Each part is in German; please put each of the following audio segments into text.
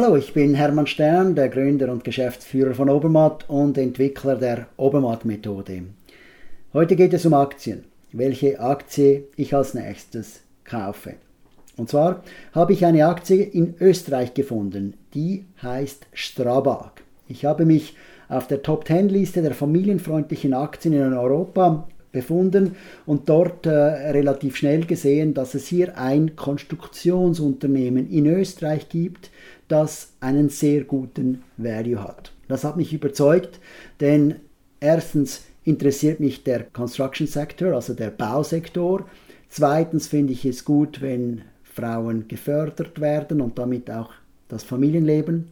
Hallo, ich bin Hermann Stern, der Gründer und Geschäftsführer von Obermatt und Entwickler der Obermatt-Methode. Heute geht es um Aktien, welche Aktie ich als nächstes kaufe. Und zwar habe ich eine Aktie in Österreich gefunden, die heißt Strabag. Ich habe mich auf der Top 10 Liste der familienfreundlichen Aktien in Europa befunden und dort äh, relativ schnell gesehen, dass es hier ein Konstruktionsunternehmen in Österreich gibt, das einen sehr guten Value hat. Das hat mich überzeugt, denn erstens interessiert mich der Construction Sector, also der Bausektor. Zweitens finde ich es gut, wenn Frauen gefördert werden und damit auch das Familienleben.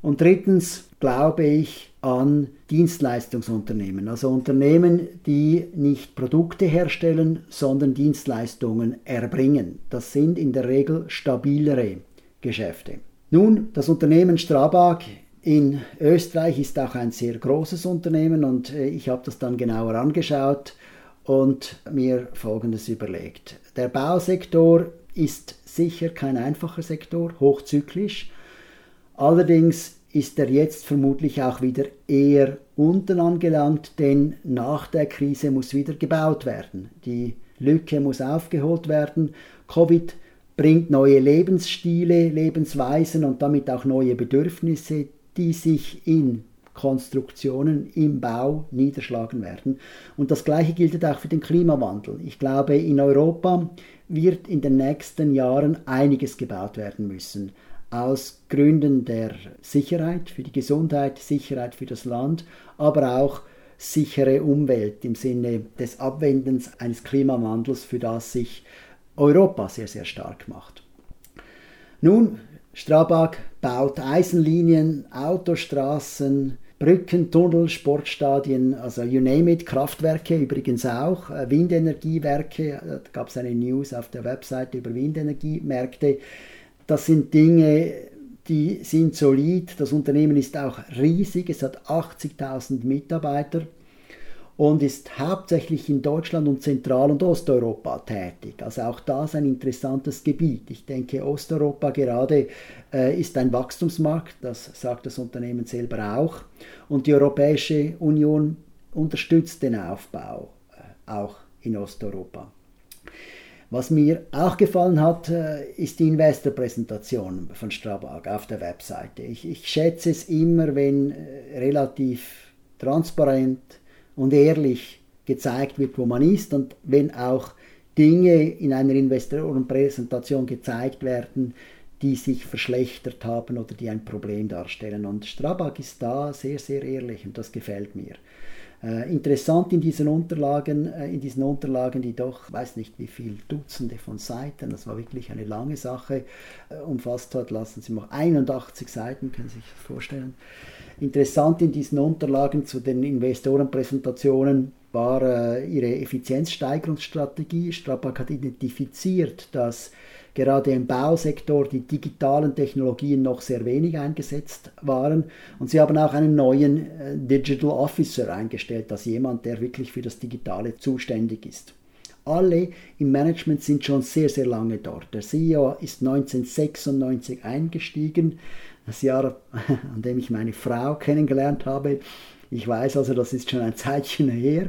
Und drittens glaube ich an Dienstleistungsunternehmen, also Unternehmen, die nicht Produkte herstellen, sondern Dienstleistungen erbringen. Das sind in der Regel stabilere Geschäfte. Nun, das Unternehmen Strabag in Österreich ist auch ein sehr großes Unternehmen und äh, ich habe das dann genauer angeschaut und mir Folgendes überlegt. Der Bausektor ist sicher kein einfacher Sektor, hochzyklisch. Allerdings ist er jetzt vermutlich auch wieder eher unten angelangt, denn nach der Krise muss wieder gebaut werden. Die Lücke muss aufgeholt werden. Covid bringt neue Lebensstile, Lebensweisen und damit auch neue Bedürfnisse, die sich in Konstruktionen im Bau niederschlagen werden. Und das Gleiche gilt auch für den Klimawandel. Ich glaube, in Europa wird in den nächsten Jahren einiges gebaut werden müssen. Aus Gründen der Sicherheit für die Gesundheit, Sicherheit für das Land, aber auch sichere Umwelt im Sinne des Abwendens eines Klimawandels, für das sich Europa sehr, sehr stark macht. Nun, Strabag baut Eisenlinien, Autostraßen, Brücken, Tunnel, Sportstadien, also you name it, Kraftwerke übrigens auch, äh, Windenergiewerke, äh, da gab es eine News auf der Webseite über Windenergiemärkte. Das sind Dinge, die sind solid, das Unternehmen ist auch riesig, es hat 80.000 Mitarbeiter und ist hauptsächlich in Deutschland und Zentral- und Osteuropa tätig. Also auch das ein interessantes Gebiet. Ich denke, Osteuropa gerade äh, ist ein Wachstumsmarkt, das sagt das Unternehmen selber auch. Und die Europäische Union unterstützt den Aufbau äh, auch in Osteuropa. Was mir auch gefallen hat, äh, ist die Investorpräsentation von Strabag auf der Webseite. Ich, ich schätze es immer, wenn äh, relativ transparent und ehrlich gezeigt wird, wo man ist und wenn auch Dinge in einer Investorenpräsentation gezeigt werden, die sich verschlechtert haben oder die ein Problem darstellen. Und Strabag ist da sehr, sehr ehrlich und das gefällt mir. Äh, interessant in diesen Unterlagen, äh, in diesen Unterlagen, die doch, weiß nicht wie viel Dutzende von Seiten, das war wirklich eine lange Sache, äh, umfasst hat, lassen Sie mal 81 Seiten, können Sie sich das vorstellen. Interessant in diesen Unterlagen zu den Investorenpräsentationen war ihre Effizienzsteigerungsstrategie. Strabag hat identifiziert, dass gerade im Bausektor die digitalen Technologien noch sehr wenig eingesetzt waren. Und sie haben auch einen neuen äh, Digital Officer eingestellt, als jemand, der wirklich für das Digitale zuständig ist. Alle im Management sind schon sehr, sehr lange dort. Der CEO ist 1996 eingestiegen, das Jahr, an dem ich meine Frau kennengelernt habe. Ich weiß also, das ist schon ein Zeitchen her.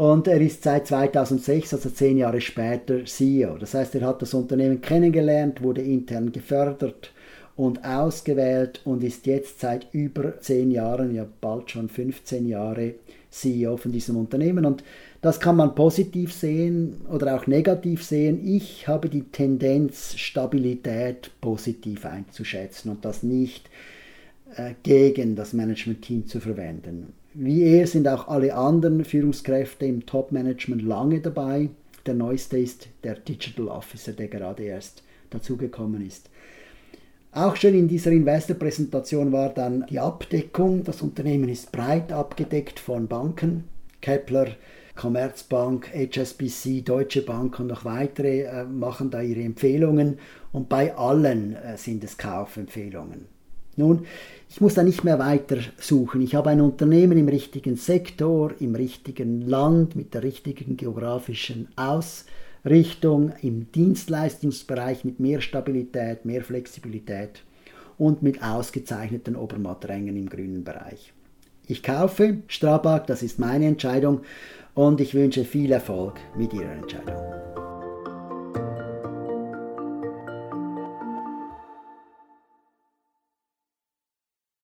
Und er ist seit 2006, also zehn Jahre später, CEO. Das heißt, er hat das Unternehmen kennengelernt, wurde intern gefördert und ausgewählt und ist jetzt seit über zehn Jahren, ja bald schon 15 Jahre CEO von diesem Unternehmen. Und das kann man positiv sehen oder auch negativ sehen. Ich habe die Tendenz, Stabilität positiv einzuschätzen und das nicht gegen das Management-Team zu verwenden. Wie er sind auch alle anderen Führungskräfte im Top-Management lange dabei. Der neueste ist der Digital Officer, der gerade erst dazugekommen ist. Auch schon in dieser Investor-Präsentation war dann die Abdeckung. Das Unternehmen ist breit abgedeckt von Banken. Kepler, Commerzbank, HSBC, Deutsche Bank und noch weitere äh, machen da ihre Empfehlungen und bei allen äh, sind es Kaufempfehlungen. Nun, ich muss da nicht mehr weiter suchen. Ich habe ein Unternehmen im richtigen Sektor, im richtigen Land, mit der richtigen geografischen Ausrichtung Richtung im Dienstleistungsbereich mit mehr Stabilität, mehr Flexibilität und mit ausgezeichneten Obermatträngen im grünen Bereich. Ich kaufe Strabag, das ist meine Entscheidung und ich wünsche viel Erfolg mit Ihrer Entscheidung.